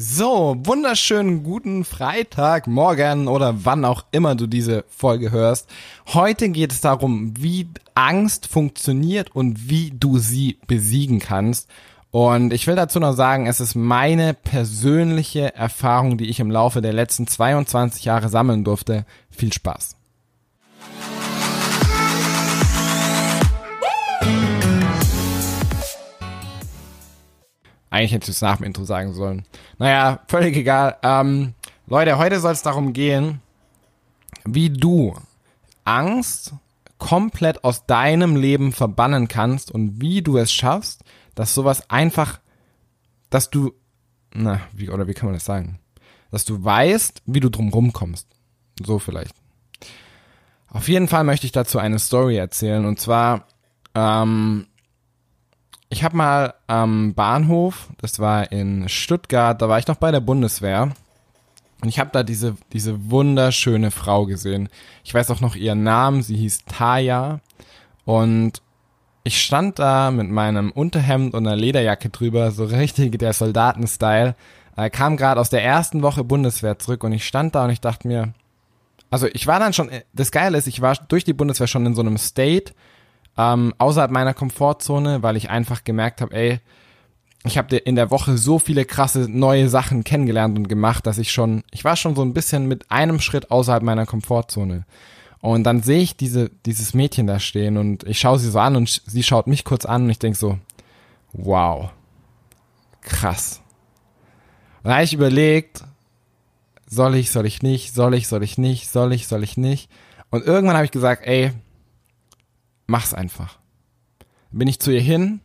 So, wunderschönen guten Freitag, morgen oder wann auch immer du diese Folge hörst. Heute geht es darum, wie Angst funktioniert und wie du sie besiegen kannst. Und ich will dazu noch sagen, es ist meine persönliche Erfahrung, die ich im Laufe der letzten 22 Jahre sammeln durfte. Viel Spaß. Eigentlich hätte ich es nach dem Intro sagen sollen. Naja, völlig egal. Ähm, Leute, heute soll es darum gehen, wie du Angst komplett aus deinem Leben verbannen kannst und wie du es schaffst, dass sowas einfach, dass du, na, wie, oder wie kann man das sagen? Dass du weißt, wie du drum rumkommst. So vielleicht. Auf jeden Fall möchte ich dazu eine Story erzählen und zwar, ähm, ich habe mal am Bahnhof, das war in Stuttgart, da war ich noch bei der Bundeswehr. Und ich habe da diese, diese wunderschöne Frau gesehen. Ich weiß auch noch ihren Namen, sie hieß Taya. Und ich stand da mit meinem Unterhemd und einer Lederjacke drüber, so richtig der Soldatenstyle. Er kam gerade aus der ersten Woche Bundeswehr zurück und ich stand da und ich dachte mir, also ich war dann schon, das Geile ist, ich war durch die Bundeswehr schon in so einem State, ähm, außerhalb meiner Komfortzone, weil ich einfach gemerkt habe, ey, ich habe in der Woche so viele krasse neue Sachen kennengelernt und gemacht, dass ich schon, ich war schon so ein bisschen mit einem Schritt außerhalb meiner Komfortzone. Und dann sehe ich diese, dieses Mädchen da stehen und ich schaue sie so an und sie schaut mich kurz an und ich denk so, wow, krass. Und da habe ich überlegt, soll ich, soll ich nicht, soll ich, soll ich nicht, soll ich, soll ich nicht. Und irgendwann habe ich gesagt, ey, mach's einfach. Bin ich zu ihr hin,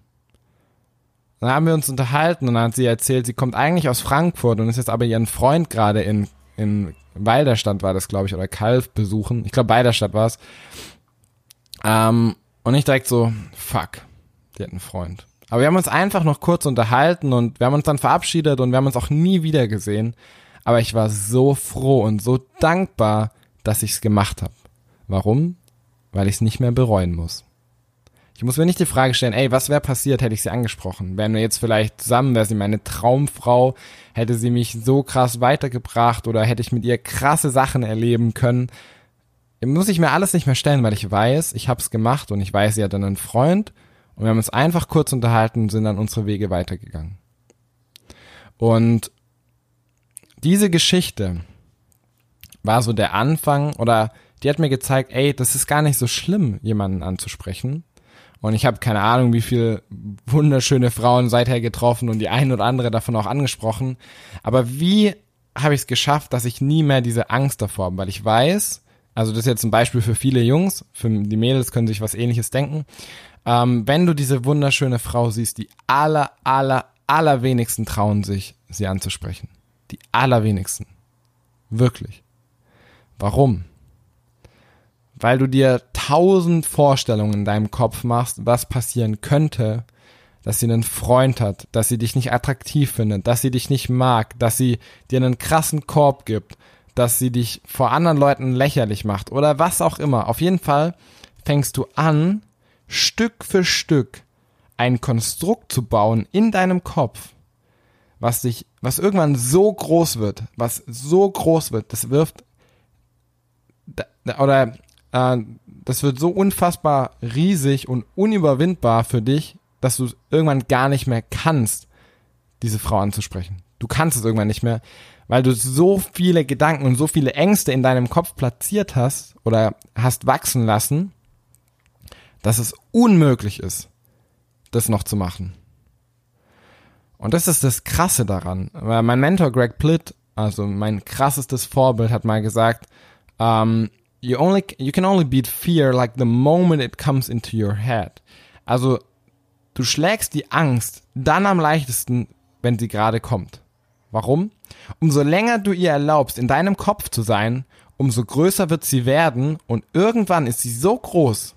dann haben wir uns unterhalten und dann hat sie erzählt, sie kommt eigentlich aus Frankfurt und ist jetzt aber ihren Freund gerade in, in Weiderstadt war das, glaube ich, oder Kalf besuchen. Ich glaube, Weiderstadt war es. Ähm, und ich direkt so, fuck, die hat einen Freund. Aber wir haben uns einfach noch kurz unterhalten und wir haben uns dann verabschiedet und wir haben uns auch nie wieder gesehen. Aber ich war so froh und so dankbar, dass ich's gemacht habe. Warum? Weil ich es nicht mehr bereuen muss. Ich muss mir nicht die Frage stellen, ey, was wäre passiert, hätte ich sie angesprochen? Wären wir jetzt vielleicht zusammen, wäre sie meine Traumfrau, hätte sie mich so krass weitergebracht oder hätte ich mit ihr krasse Sachen erleben können? Muss ich mir alles nicht mehr stellen, weil ich weiß, ich habe es gemacht und ich weiß, sie hat dann einen Freund und wir haben uns einfach kurz unterhalten und sind dann unsere Wege weitergegangen. Und diese Geschichte war so der Anfang oder die hat mir gezeigt, ey, das ist gar nicht so schlimm, jemanden anzusprechen. Und ich habe keine Ahnung, wie viele wunderschöne Frauen seither getroffen und die ein oder andere davon auch angesprochen. Aber wie habe ich es geschafft, dass ich nie mehr diese Angst davor habe? Weil ich weiß, also das ist jetzt ein Beispiel für viele Jungs, für die Mädels können sich was ähnliches denken. Ähm, wenn du diese wunderschöne Frau siehst, die aller, aller, allerwenigsten trauen sich, sie anzusprechen. Die allerwenigsten. Wirklich. Warum? Weil du dir tausend Vorstellungen in deinem Kopf machst, was passieren könnte, dass sie einen Freund hat, dass sie dich nicht attraktiv findet, dass sie dich nicht mag, dass sie dir einen krassen Korb gibt, dass sie dich vor anderen Leuten lächerlich macht oder was auch immer. Auf jeden Fall fängst du an, Stück für Stück ein Konstrukt zu bauen in deinem Kopf, was dich, was irgendwann so groß wird, was so groß wird, das wirft oder äh, das wird so unfassbar riesig und unüberwindbar für dich, dass du irgendwann gar nicht mehr kannst, diese Frau anzusprechen. Du kannst es irgendwann nicht mehr, weil du so viele Gedanken und so viele Ängste in deinem Kopf platziert hast oder hast wachsen lassen, dass es unmöglich ist, das noch zu machen. Und das ist das Krasse daran. Mein Mentor Greg Plitt, also mein krassestes Vorbild, hat mal gesagt, ähm, you only you can only beat fear like the moment it comes into your head. Also du schlägst die Angst dann am leichtesten, wenn sie gerade kommt. Warum? Umso länger du ihr erlaubst, in deinem Kopf zu sein, umso größer wird sie werden und irgendwann ist sie so groß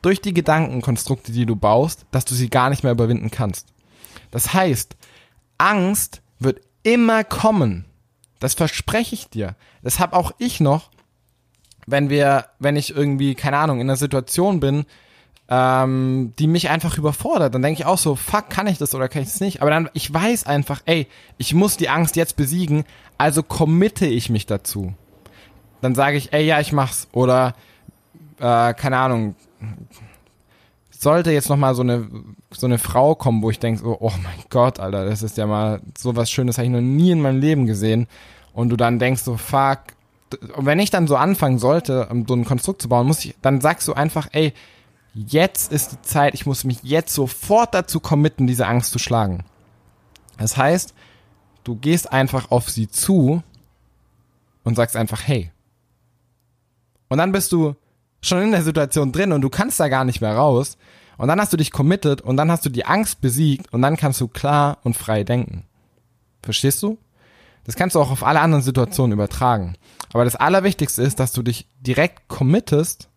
durch die Gedankenkonstrukte, die du baust, dass du sie gar nicht mehr überwinden kannst. Das heißt, Angst wird immer kommen. Das verspreche ich dir. Das habe auch ich noch wenn wir, wenn ich irgendwie, keine Ahnung, in einer Situation bin, ähm, die mich einfach überfordert. Dann denke ich auch so, fuck, kann ich das oder kann ich das nicht? Aber dann, ich weiß einfach, ey, ich muss die Angst jetzt besiegen, also committe ich mich dazu. Dann sage ich, ey, ja, ich mach's. Oder, äh, keine Ahnung, sollte jetzt noch mal so eine so eine Frau kommen, wo ich denke, so, oh mein Gott, Alter, das ist ja mal so was Schönes, habe ich noch nie in meinem Leben gesehen. Und du dann denkst so, fuck. Und wenn ich dann so anfangen sollte, so ein Konstrukt zu bauen, muss ich, dann sagst du einfach, ey, jetzt ist die Zeit, ich muss mich jetzt sofort dazu committen, diese Angst zu schlagen. Das heißt, du gehst einfach auf sie zu und sagst einfach, hey. Und dann bist du schon in der Situation drin und du kannst da gar nicht mehr raus. Und dann hast du dich committed und dann hast du die Angst besiegt und dann kannst du klar und frei denken. Verstehst du? Das kannst du auch auf alle anderen Situationen übertragen. Aber das Allerwichtigste ist, dass du dich direkt committest,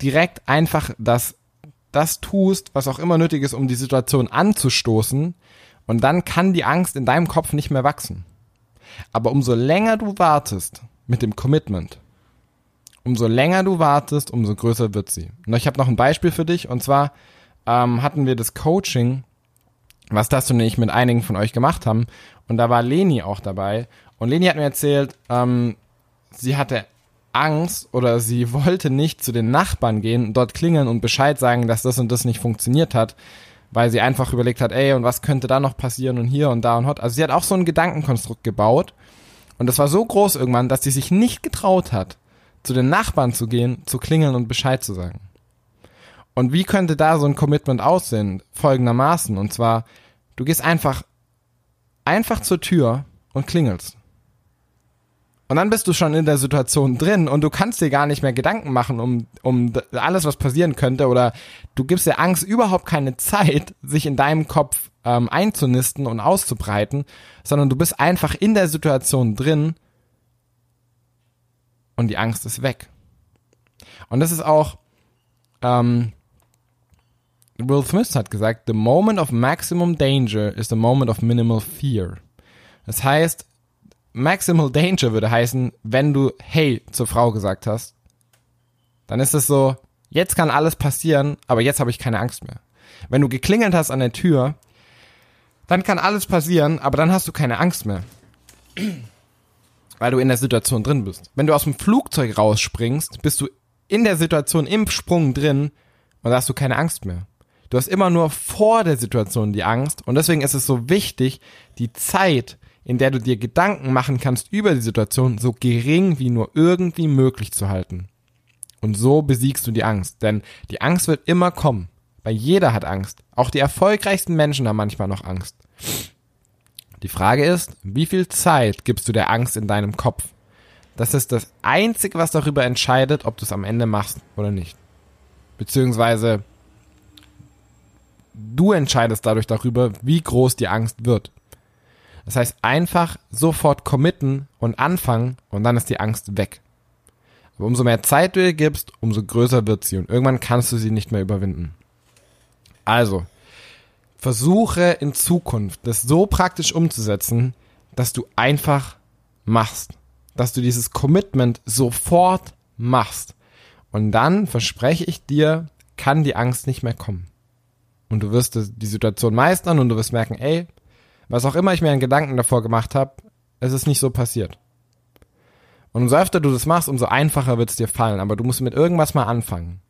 direkt einfach das, das tust, was auch immer nötig ist, um die Situation anzustoßen. Und dann kann die Angst in deinem Kopf nicht mehr wachsen. Aber umso länger du wartest mit dem Commitment, umso länger du wartest, umso größer wird sie. Und ich habe noch ein Beispiel für dich. Und zwar ähm, hatten wir das Coaching, was das und ich mit einigen von euch gemacht haben. Und da war Leni auch dabei. Und Leni hat mir erzählt, ähm, sie hatte Angst oder sie wollte nicht zu den Nachbarn gehen, dort klingeln und Bescheid sagen, dass das und das nicht funktioniert hat, weil sie einfach überlegt hat, ey, und was könnte da noch passieren und hier und da und hot. Also sie hat auch so ein Gedankenkonstrukt gebaut. Und das war so groß irgendwann, dass sie sich nicht getraut hat, zu den Nachbarn zu gehen, zu klingeln und Bescheid zu sagen. Und wie könnte da so ein Commitment aussehen? Folgendermaßen. Und zwar, du gehst einfach, einfach zur Tür und klingelst. Und dann bist du schon in der Situation drin und du kannst dir gar nicht mehr Gedanken machen um, um alles, was passieren könnte. Oder du gibst der Angst überhaupt keine Zeit, sich in deinem Kopf ähm, einzunisten und auszubreiten, sondern du bist einfach in der Situation drin und die Angst ist weg. Und das ist auch, ähm, Will Smith hat gesagt, the moment of maximum danger is the moment of minimal fear. Das heißt, maximal danger würde heißen, wenn du hey zur Frau gesagt hast, dann ist es so, jetzt kann alles passieren, aber jetzt habe ich keine Angst mehr. Wenn du geklingelt hast an der Tür, dann kann alles passieren, aber dann hast du keine Angst mehr weil du in der Situation drin bist. Wenn du aus dem Flugzeug rausspringst, bist du in der Situation im Sprung drin und da hast du keine Angst mehr. Du hast immer nur vor der Situation die Angst und deswegen ist es so wichtig, die Zeit, in der du dir Gedanken machen kannst über die Situation, so gering wie nur irgendwie möglich zu halten. Und so besiegst du die Angst, denn die Angst wird immer kommen. Weil jeder hat Angst. Auch die erfolgreichsten Menschen haben manchmal noch Angst. Die Frage ist, wie viel Zeit gibst du der Angst in deinem Kopf? Das ist das Einzige, was darüber entscheidet, ob du es am Ende machst oder nicht. Beziehungsweise du entscheidest dadurch darüber, wie groß die Angst wird. Das heißt, einfach sofort committen und anfangen und dann ist die Angst weg. Aber umso mehr Zeit du ihr gibst, umso größer wird sie und irgendwann kannst du sie nicht mehr überwinden. Also, versuche in Zukunft das so praktisch umzusetzen, dass du einfach machst. Dass du dieses Commitment sofort machst. Und dann verspreche ich dir, kann die Angst nicht mehr kommen. Und du wirst die Situation meistern und du wirst merken, ey, was auch immer ich mir an Gedanken davor gemacht habe, es ist nicht so passiert. Und umso öfter du das machst, umso einfacher wird es dir fallen. Aber du musst mit irgendwas mal anfangen.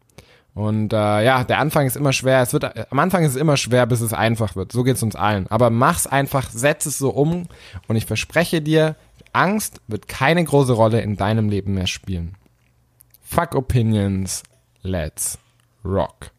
Und äh, ja, der Anfang ist immer schwer. Es wird am Anfang ist es immer schwer, bis es einfach wird. So geht's uns allen. Aber mach's einfach, setz es so um und ich verspreche dir, Angst wird keine große Rolle in deinem Leben mehr spielen. Fuck Opinions, let's rock.